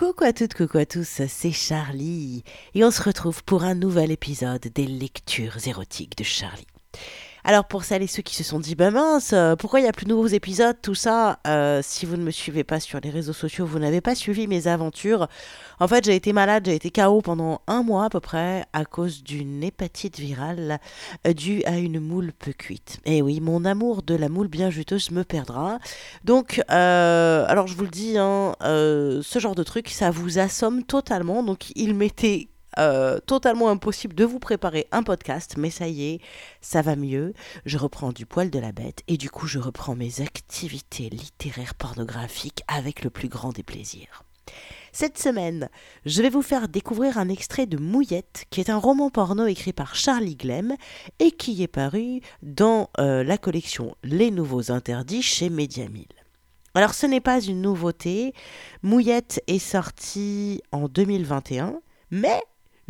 Coucou à toutes, coucou à tous, c'est Charlie et on se retrouve pour un nouvel épisode des lectures érotiques de Charlie. Alors pour celles et ceux qui se sont dit, bah mince, euh, pourquoi il n'y a plus de nouveaux épisodes, tout ça, euh, si vous ne me suivez pas sur les réseaux sociaux, vous n'avez pas suivi mes aventures. En fait, j'ai été malade, j'ai été KO pendant un mois à peu près à cause d'une hépatite virale euh, due à une moule peu cuite. Et oui, mon amour de la moule bien juteuse me perdra. Donc, alors je vous le dis, hein, ce genre de truc, ça vous assomme totalement. Donc il m'était euh, totalement impossible de vous préparer un podcast, mais ça y est, ça va mieux. Je reprends du poil de la bête et du coup je reprends mes activités littéraires pornographiques avec le plus grand des plaisirs. Cette semaine, je vais vous faire découvrir un extrait de Mouillette, qui est un roman porno écrit par Charlie Glem et qui est paru dans euh, la collection Les Nouveaux Interdits chez Mediamil. Alors ce n'est pas une nouveauté, Mouillette est sorti en 2021, mais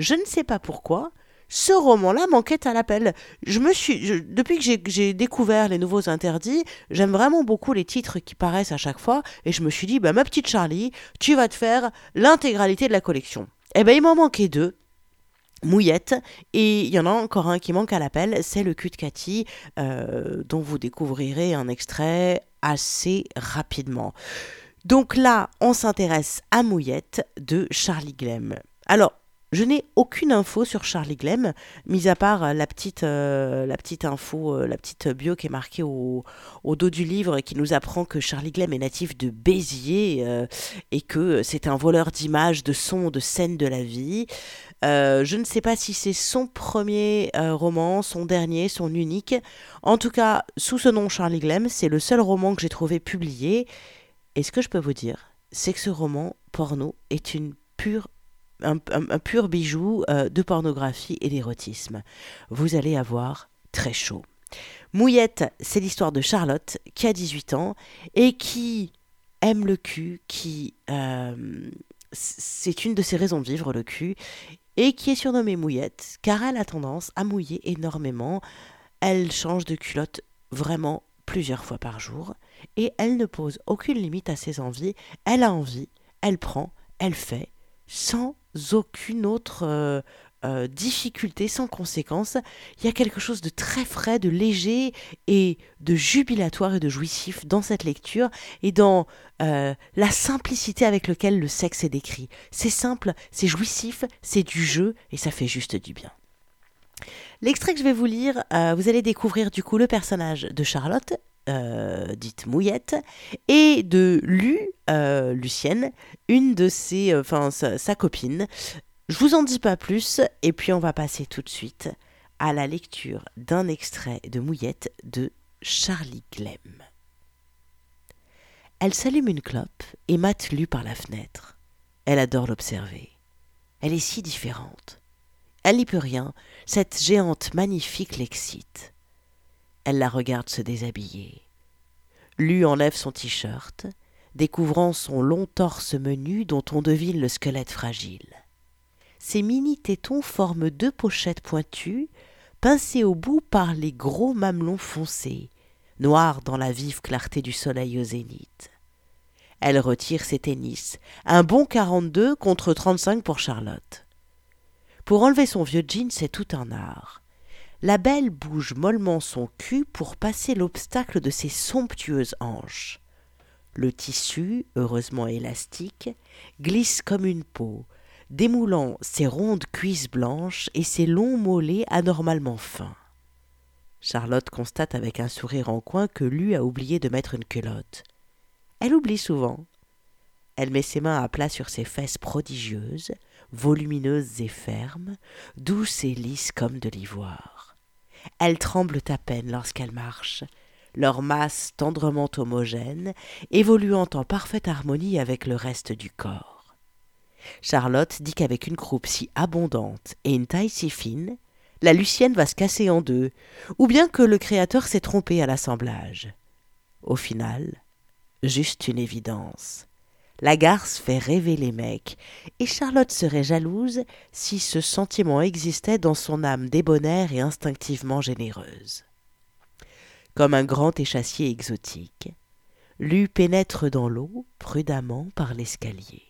je ne sais pas pourquoi, ce roman-là manquait à l'appel. Je me suis, depuis que j'ai découvert les nouveaux interdits, j'aime vraiment beaucoup les titres qui paraissent à chaque fois, et je me suis dit, bah, ma petite Charlie, tu vas te faire l'intégralité de la collection. Eh ben, il m'en manquait deux. Mouillette, et il y en a encore un qui manque à l'appel, c'est le cul de Cathy, euh, dont vous découvrirez un extrait assez rapidement. Donc là, on s'intéresse à Mouillette de Charlie Glem. Alors, je n'ai aucune info sur Charlie Glem, mis à part euh, la petite, euh, la petite info, euh, la petite bio qui est marquée au, dos du livre et qui nous apprend que Charlie Glem est natif de Béziers et que c'est un voleur d'images, de sons, de scènes de la vie. je ne sais pas si c'est son premier roman, son dernier, son unique. En tout cas, sous ce nom Charlie Glem, c'est le seul roman que j'ai trouvé publié. Et ce que je peux vous dire, c'est que ce roman porno est une pure un, pur bijou euh, de pornographie et d'érotisme. Vous allez avoir très chaud. Mouillette, c'est l'histoire de Charlotte qui a 18 ans et qui aime le cul, qui euh, c'est une de ses raisons de vivre le cul et qui est surnommée Mouillette car elle a tendance à mouiller énormément. Elle change de culotte vraiment plusieurs fois par jour et elle ne pose aucune limite à ses envies. Elle a envie, elle prend, elle fait sans aucune autre euh, euh, difficulté, sans conséquence. Il y a quelque chose de très frais, de léger et de jubilatoire et de jouissif dans cette lecture et dans euh, la simplicité avec laquelle le sexe est décrit. C'est simple, c'est jouissif, c'est du jeu et ça fait juste du bien. L'extrait que je vais vous lire, vous allez découvrir du coup le personnage de Charlotte euh, dite Mouillette, et de Lu, euh, Lucienne, une de ses, euh, enfin sa, copine. Je vous en dis pas plus, et puis on va passer tout de suite à la lecture d'un extrait de Mouillette de Charlie Glem. Elle s'allume une clope et mate Lu par la fenêtre. Elle adore l'observer. Elle est si différente. Elle n'y peut rien, cette géante magnifique l'excite. Elle la regarde se déshabiller. Lu enlève son t-shirt, découvrant son long torse menu dont on devine le squelette fragile. Ses mini-tétons forment deux pochettes pointues, pincées au bout par les gros mamelons foncés, noirs dans la vive clarté du soleil au zénith. Elle retire ses tennis, un bon quarante-deux contre trente-cinq pour Charlotte. Pour enlever son vieux jean, c'est tout un art la belle bouge mollement son cul pour passer l'obstacle de ses somptueuses hanches. Le tissu, heureusement élastique, glisse comme une peau, démoulant ses rondes cuisses blanches et ses longs mollets anormalement fins. Charlotte constate avec un sourire en coin que Lu a oublié de mettre une culotte. Elle oublie souvent. Elle met ses mains à plat sur ses fesses prodigieuses, volumineuses et fermes, douces et lisses comme de l'ivoire. Elles tremblent à peine lorsqu'elles marchent, leur masse tendrement homogène, évoluant en parfaite harmonie avec le reste du corps. Charlotte dit qu'avec une croupe si abondante et une taille si fine, la Lucienne va se casser en deux, ou bien que le Créateur s'est trompé à l'assemblage. Au final, juste une évidence. La garce fait rêver les mecs, et Charlotte serait jalouse si ce sentiment existait dans son âme débonnaire et instinctivement généreuse. Comme un grand échassier exotique, Lu pénètre dans l'eau prudemment par l'escalier.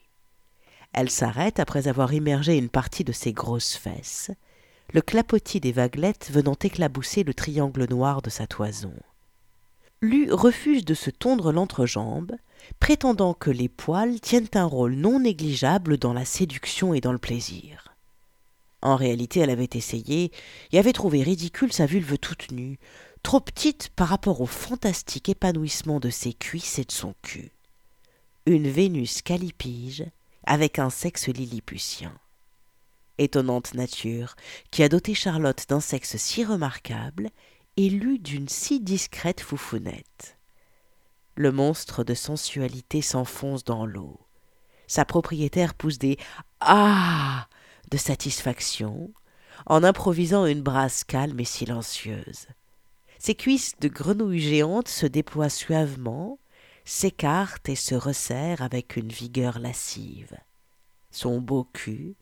Elle s'arrête après avoir immergé une partie de ses grosses fesses, le clapotis des vaguelettes venant éclabousser le triangle noir de sa toison. Lu refuse de se tondre l'entrejambe, prétendant que les poils tiennent un rôle non négligeable dans la séduction et dans le plaisir. En réalité, elle avait essayé et avait trouvé ridicule sa vulve toute nue, trop petite par rapport au fantastique épanouissement de ses cuisses et de son cul. Une Vénus calipige avec un sexe lilliputien. Étonnante nature, qui a doté Charlotte d'un sexe si remarquable, élu d'une si discrète foufounette. Le monstre de sensualité s'enfonce dans l'eau. Sa propriétaire pousse des Ah de satisfaction en improvisant une brasse calme et silencieuse. Ses cuisses de grenouille géante se déploient suavement, s'écartent et se resserrent avec une vigueur lascive. Son beau cul,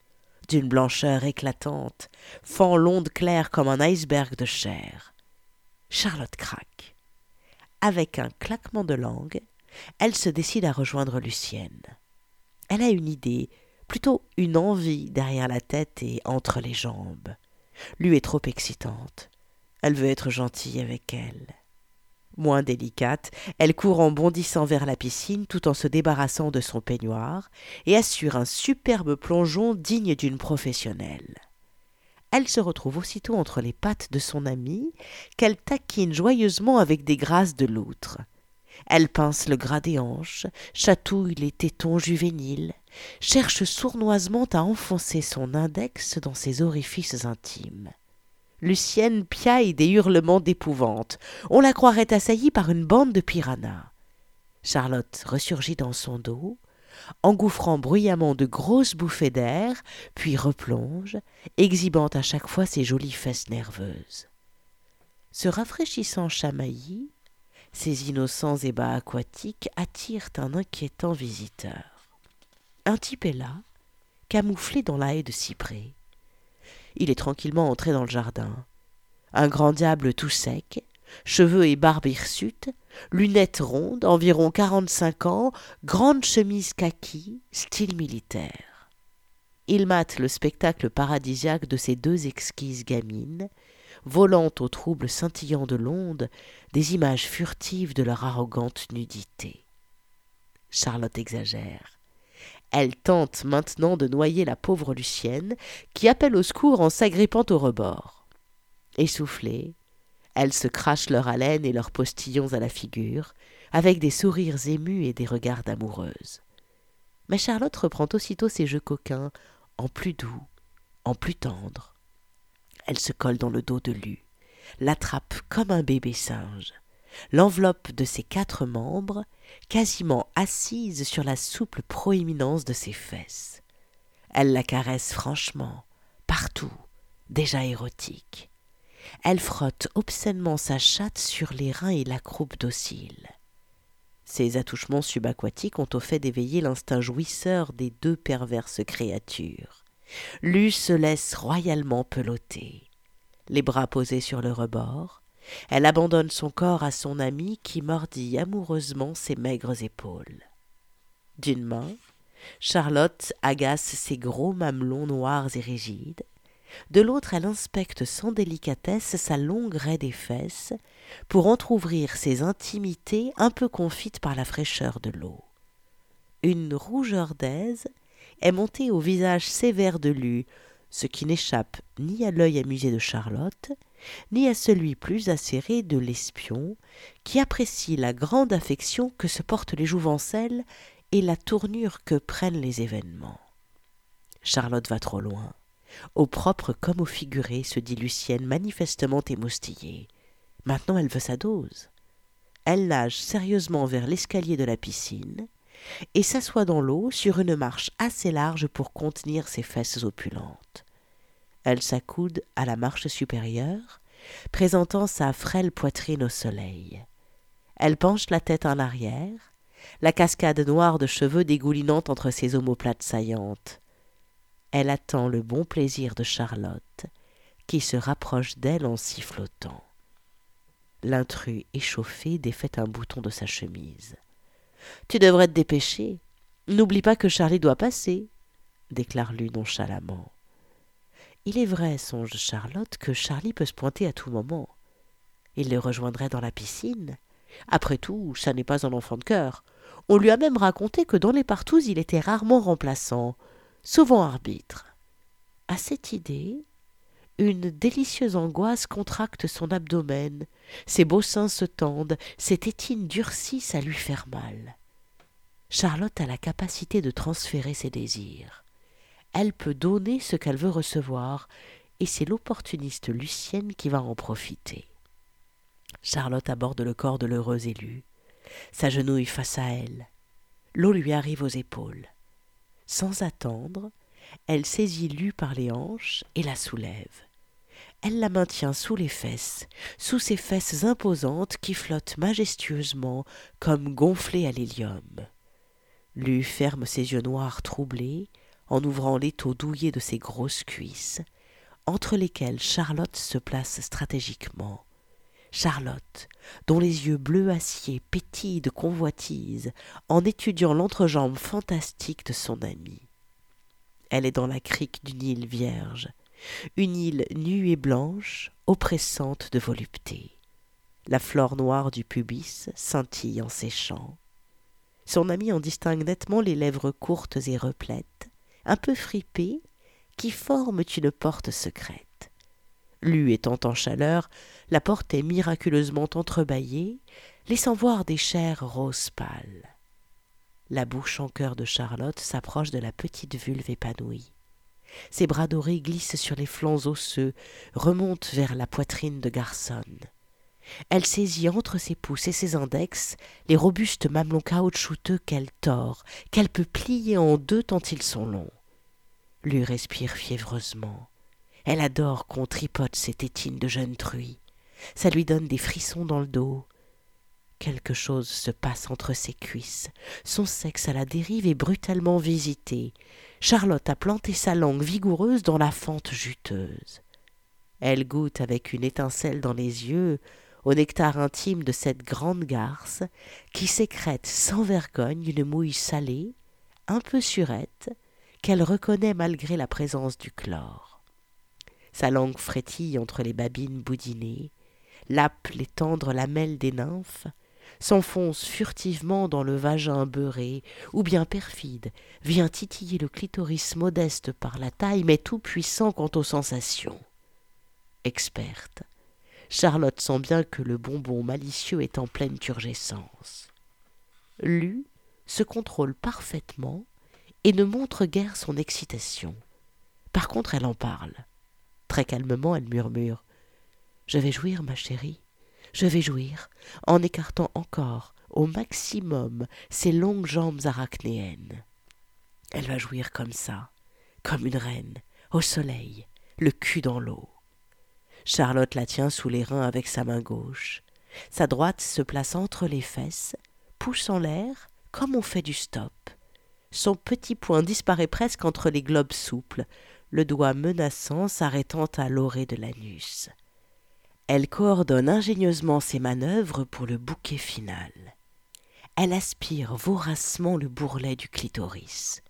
d'une blancheur éclatante, fend l'onde claire comme un iceberg de chair. Charlotte craque. Avec un claquement de langue, elle se décide à rejoindre Lucienne. Elle a une idée, plutôt une envie derrière la tête et entre les jambes. Lui est trop excitante. Elle veut être gentille avec elle. Moins délicate, elle court en bondissant vers la piscine tout en se débarrassant de son peignoir et assure un superbe plongeon digne d'une professionnelle. Elle se retrouve aussitôt entre les pattes de son amie, qu'elle taquine joyeusement avec des grâces de loutre. Elle pince le gras des hanches, chatouille les tétons juvéniles, cherche sournoisement à enfoncer son index dans ses orifices intimes. Lucienne piaille des hurlements d'épouvante. On la croirait assaillie par une bande de piranhas. Charlotte ressurgit dans son dos, engouffrant bruyamment de grosses bouffées d'air, puis replonge, exhibant à chaque fois ses jolies fesses nerveuses. Ce rafraîchissant chamaillis, ces innocents ébats aquatiques attirent un inquiétant visiteur. Un type est là, camouflé dans la haie de cyprès il est tranquillement entré dans le jardin. Un grand diable tout sec, cheveux et barbe hirsutes, lunettes rondes, environ quarante-cinq ans, grande chemise kaki, style militaire. Il mate le spectacle paradisiaque de ces deux exquises gamines, volant au trouble scintillant de l'onde des images furtives de leur arrogante nudité. Charlotte exagère. Elle tente maintenant de noyer la pauvre Lucienne, qui appelle au secours en s'agrippant au rebord. Essoufflée, elle se crache leur haleine et leurs postillons à la figure, avec des sourires émus et des regards d'amoureuses. Mais Charlotte reprend aussitôt ses jeux coquins, en plus doux, en plus tendre. Elle se colle dans le dos de Lu, l'attrape comme un bébé singe, l'enveloppe de ses quatre membres, quasiment assise sur la souple proéminence de ses fesses. Elle la caresse franchement, partout, déjà érotique. Elle frotte obscènement sa chatte sur les reins et la croupe docile. Ces attouchements subaquatiques ont au fait d'éveiller l'instinct jouisseur des deux perverses créatures. Lu se laisse royalement peloter, les bras posés sur le rebord, elle abandonne son corps à son ami qui mordit amoureusement ses maigres épaules. D'une main, Charlotte agace ses gros mamelons noirs et rigides. De l'autre, elle inspecte sans délicatesse sa longue raie des fesses pour entr'ouvrir ses intimités un peu confites par la fraîcheur de l'eau. Une rougeur d'aise est montée au visage sévère de Lu, ce qui n'échappe ni à l'œil amusé de Charlotte, ni à celui plus acéré de l'espion, qui apprécie la grande affection que se portent les jouvencelles et la tournure que prennent les événements. Charlotte va trop loin. Au propre comme au figuré, se dit Lucienne, manifestement émoustillée. Maintenant elle veut sa dose. Elle nage sérieusement vers l'escalier de la piscine et s'assoit dans l'eau sur une marche assez large pour contenir ses fesses opulentes. Elle s'accoude à la marche supérieure, présentant sa frêle poitrine au soleil. Elle penche la tête en arrière, la cascade noire de cheveux dégoulinant entre ses omoplates saillantes. Elle attend le bon plaisir de Charlotte, qui se rapproche d'elle en sifflotant. L'intrus échauffé défait un bouton de sa chemise. Tu devrais te dépêcher. N'oublie pas que Charlie doit passer. déclare Lu nonchalamment. Il est vrai, songe Charlotte, que Charlie peut se pointer à tout moment. Il le rejoindrait dans la piscine. Après tout, ça n'est pas un enfant de cœur. On lui a même raconté que dans les partous il était rarement remplaçant, souvent arbitre. À cette idée, une délicieuse angoisse contracte son abdomen, ses beaux seins se tendent, ses tétines durcissent à lui faire mal. Charlotte a la capacité de transférer ses désirs. Elle peut donner ce qu'elle veut recevoir, et c'est l'opportuniste Lucienne qui va en profiter. Charlotte aborde le corps de l'heureuse élue, s'agenouille face à elle. L'eau lui arrive aux épaules. Sans attendre, elle saisit Lue par les hanches et la soulève. Elle la maintient sous les fesses, sous ses fesses imposantes qui flottent majestueusement comme gonflées à l'hélium. Lue ferme ses yeux noirs troublés en ouvrant l'étau douillet de ses grosses cuisses, entre lesquelles Charlotte se place stratégiquement. Charlotte, dont les yeux bleu acier pétillent de convoitise en étudiant l'entrejambe fantastique de son amie. Elle est dans la crique d'une île vierge, une île nue et blanche, oppressante de volupté. La flore noire du pubis scintille en séchant. Son ami en distingue nettement les lèvres courtes et replètes, un peu fripées, qui forment une porte secrète. Lue étant en chaleur, la porte est miraculeusement entrebâillée, laissant voir des chairs roses pâles. La bouche en cœur de Charlotte s'approche de la petite vulve épanouie. Ses bras dorés glissent sur les flancs osseux, remontent vers la poitrine de garçonne. Elle saisit entre ses pouces et ses index les robustes mamelons caoutchouteux qu'elle tord, qu'elle peut plier en deux tant ils sont longs. Lui respire fiévreusement. Elle adore qu'on tripote ses tétines de jeune truie. Ça lui donne des frissons dans le dos. Quelque chose se passe entre ses cuisses. Son sexe à la dérive est brutalement visité. Charlotte a planté sa langue vigoureuse dans la fente juteuse. Elle goûte avec une étincelle dans les yeux au nectar intime de cette grande garce qui sécrète sans vergogne une mouille salée, un peu surette, qu'elle reconnaît malgré la présence du chlore. Sa langue frétille entre les babines boudinées, lappe les tendres lamelles des nymphes, s'enfonce furtivement dans le vagin beurré, ou bien perfide, vient titiller le clitoris modeste par la taille, mais tout puissant quant aux sensations. Experte, Charlotte sent bien que le bonbon malicieux est en pleine turgescence. Lu se contrôle parfaitement et ne montre guère son excitation. Par contre, elle en parle. Très calmement, elle murmure Je vais jouir, ma chérie, je vais jouir, en écartant encore, au maximum, ses longues jambes arachnéennes. Elle va jouir comme ça, comme une reine, au soleil, le cul dans l'eau. Charlotte la tient sous les reins avec sa main gauche. Sa droite se place entre les fesses, pousse en l'air, comme on fait du stop. Son petit poing disparaît presque entre les globes souples, le doigt menaçant s'arrêtant à l'orée de l'anus. Elle coordonne ingénieusement ses manœuvres pour le bouquet final. Elle aspire voracement le bourrelet du clitoris.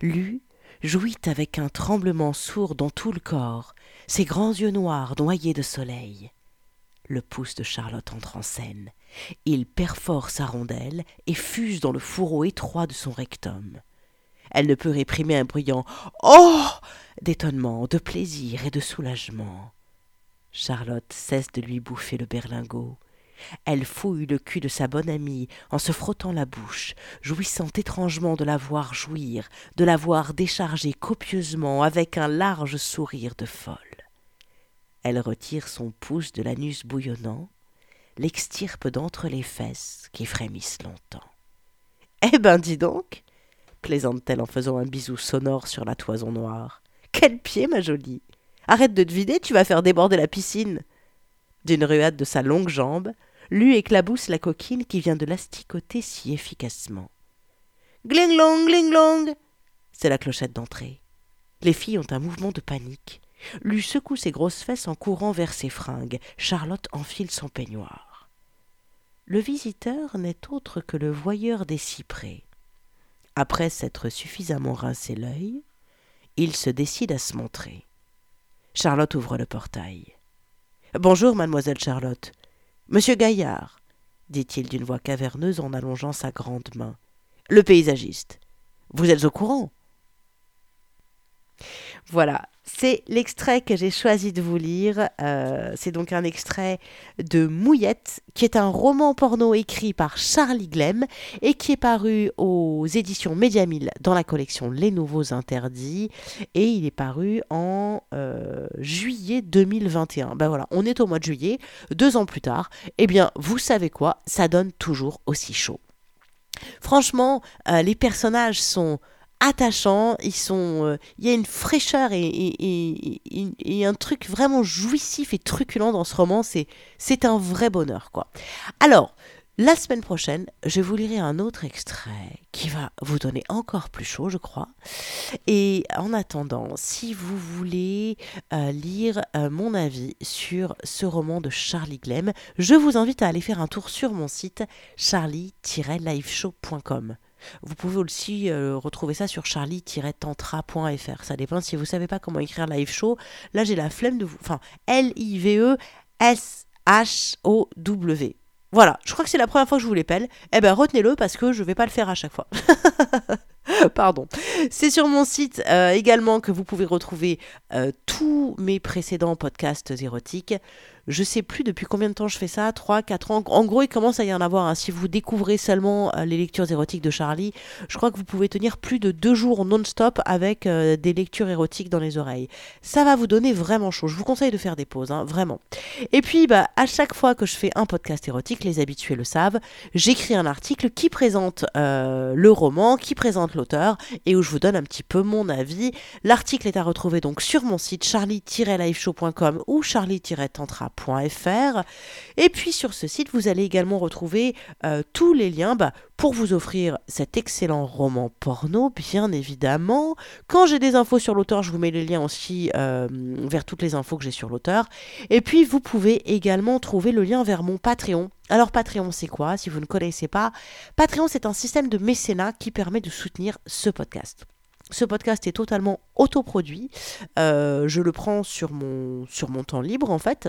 Lu jouit avec un tremblement sourd dans tout le corps, ses grands yeux noirs noyés de soleil. Le pouce de Charlotte entre en scène. Il perfore sa rondelle et fuse dans le fourreau étroit de son rectum. Elle ne peut réprimer un bruyant Oh d'étonnement, de plaisir et de soulagement. Charlotte cesse de lui bouffer le berlingot. Elle fouille le cul de sa bonne amie en se frottant la bouche, jouissant étrangement de la voir jouir, de la voir décharger copieusement avec un large sourire de folle. Elle retire son pouce de l'anus bouillonnant, l'extirpe d'entre les fesses qui frémissent longtemps. Eh ben, dis donc plaisante-t-elle en faisant un bisou sonore sur la toison noire. Quel pied, ma jolie Arrête de te vider, tu vas faire déborder la piscine. D'une ruade de sa longue jambe, Lu éclabousse la coquine qui vient de l'asticoter si efficacement. Gling-long, gling-long C'est la clochette d'entrée. Les filles ont un mouvement de panique. Lu secoue ses grosses fesses en courant vers ses fringues. Charlotte enfile son peignoir. Le visiteur n'est autre que le voyeur des cyprès. Après s'être suffisamment rincé l'œil, il se décide à se montrer. Charlotte ouvre le portail. Bonjour, mademoiselle Charlotte. Monsieur Gaillard, dit-il d'une voix caverneuse en allongeant sa grande main. Le paysagiste. Vous êtes au courant? Voilà, c'est l'extrait que j'ai choisi de vous lire. Euh, c'est donc un extrait de Mouillette, qui est un roman porno écrit par Charlie Glem et qui est paru aux éditions Médiamille dans la collection Les Nouveaux Interdits. Et il est paru en euh, juillet 2021. Ben voilà, on est au mois de juillet, deux ans plus tard. Eh bien, vous savez quoi? Ça donne toujours aussi chaud. Franchement, euh, les personnages sont attachants, ils sont, euh, il y a une fraîcheur et, un truc vraiment jouissif et truculent dans ce roman, c'est, c'est un vrai bonheur quoi. Alors, la semaine prochaine, je vous lirai un autre extrait qui va vous donner encore plus chaud, je crois. Et en attendant, si vous voulez euh, lire euh, mon avis sur ce roman de Charlie Glem, je vous invite à aller faire un tour sur mon site charlie-liveshow.com. Vous pouvez aussi euh, retrouver ça sur charlie-tantra.fr. Ça dépend si vous ne savez pas comment écrire live show. Là, j'ai la flemme de vous. Enfin, L-I-V-E-S-H-O-W. Voilà, je crois que c'est la première fois que je vous l'épelle. Eh ben, retenez-le parce que je vais pas le faire à chaque fois. Pardon. C'est sur mon site euh, également que vous pouvez retrouver euh, tous mes précédents podcasts érotiques. Je sais plus depuis combien de temps je fais ça, 3, 4 ans. En gros, il commence à y en avoir. Hein. Si vous découvrez seulement euh, les lectures érotiques de Charlie, je crois que vous pouvez tenir plus de deux jours non-stop avec euh, des lectures érotiques dans les oreilles. Ça va vous donner vraiment chaud. Je vous conseille de faire des pauses, hein, vraiment. Et puis, bah, à chaque fois que je fais un podcast érotique, les habitués le savent, j'écris un article qui présente euh, le roman, qui présente l'auteur et où je vous donne un petit peu mon avis. L'article est à retrouver donc sur mon site charlie-liveshow.com ou charlie-tantra et puis sur ce site, vous allez également retrouver euh, tous les liens bah, pour vous offrir cet excellent roman porno, bien évidemment. Quand j'ai des infos sur l'auteur, je vous mets les liens aussi euh, vers toutes les infos que j'ai sur l'auteur. Et puis vous pouvez également trouver le lien vers mon Patreon. Alors Patreon, c'est quoi? Si vous ne connaissez pas, Patreon, c'est un système de mécénat qui permet de soutenir ce podcast. Ce podcast est totalement autoproduit. Euh, je le prends sur mon, sur mon temps libre en fait.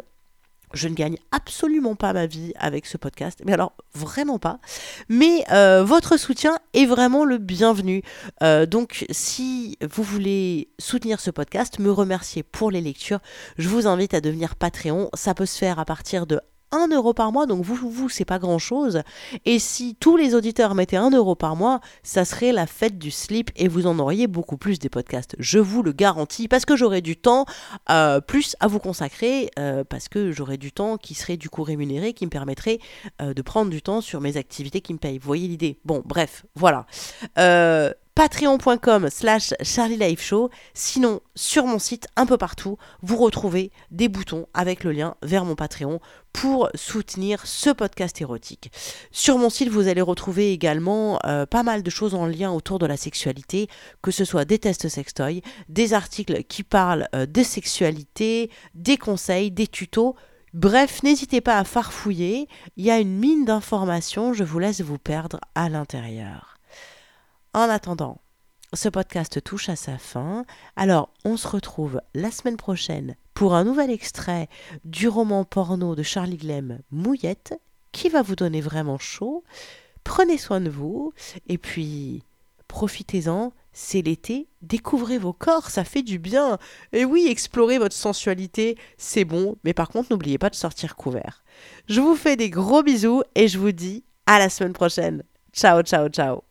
Je ne gagne absolument pas ma vie avec ce podcast, mais alors vraiment pas. Mais euh, votre soutien est vraiment le bienvenu. Euh, donc si vous voulez soutenir ce podcast, me remercier pour les lectures, je vous invite à devenir Patreon. Ça peut se faire à partir de 1 euro par mois, donc vous, vous, c'est pas grand chose. Et si tous les auditeurs mettaient 1 euro par mois, ça serait la fête du slip et vous en auriez beaucoup plus des podcasts. Je vous le garantis, parce que j'aurai du temps euh, plus à vous consacrer, euh, parce que j'aurai du temps qui serait du coup rémunéré, qui me permettrait euh, de prendre du temps sur mes activités qui me payent. Vous voyez l'idée? Bon, bref, voilà patreon.com slash Charlie Show. Sinon, sur mon site, un peu partout, vous retrouvez des boutons avec le lien vers mon Patreon pour soutenir ce podcast érotique. Sur mon site, vous allez retrouver également euh, pas mal de choses en lien autour de la sexualité, que ce soit des tests sextoy, des articles qui parlent euh, de sexualité, des conseils, des tutos. Bref, n'hésitez pas à farfouiller, il y a une mine d'informations, je vous laisse vous perdre à l'intérieur. En attendant, ce podcast touche à sa fin. Alors, on se retrouve la semaine prochaine pour un nouvel extrait du roman porno de Charlie Glem, Mouillette, qui va vous donner vraiment chaud. Prenez soin de vous et puis profitez-en. C'est l'été, découvrez vos corps, ça fait du bien. Et oui, explorez votre sensualité, c'est bon, mais par contre, n'oubliez pas de sortir couvert. Je vous fais des gros bisous et je vous dis à la semaine prochaine. Ciao, ciao, ciao.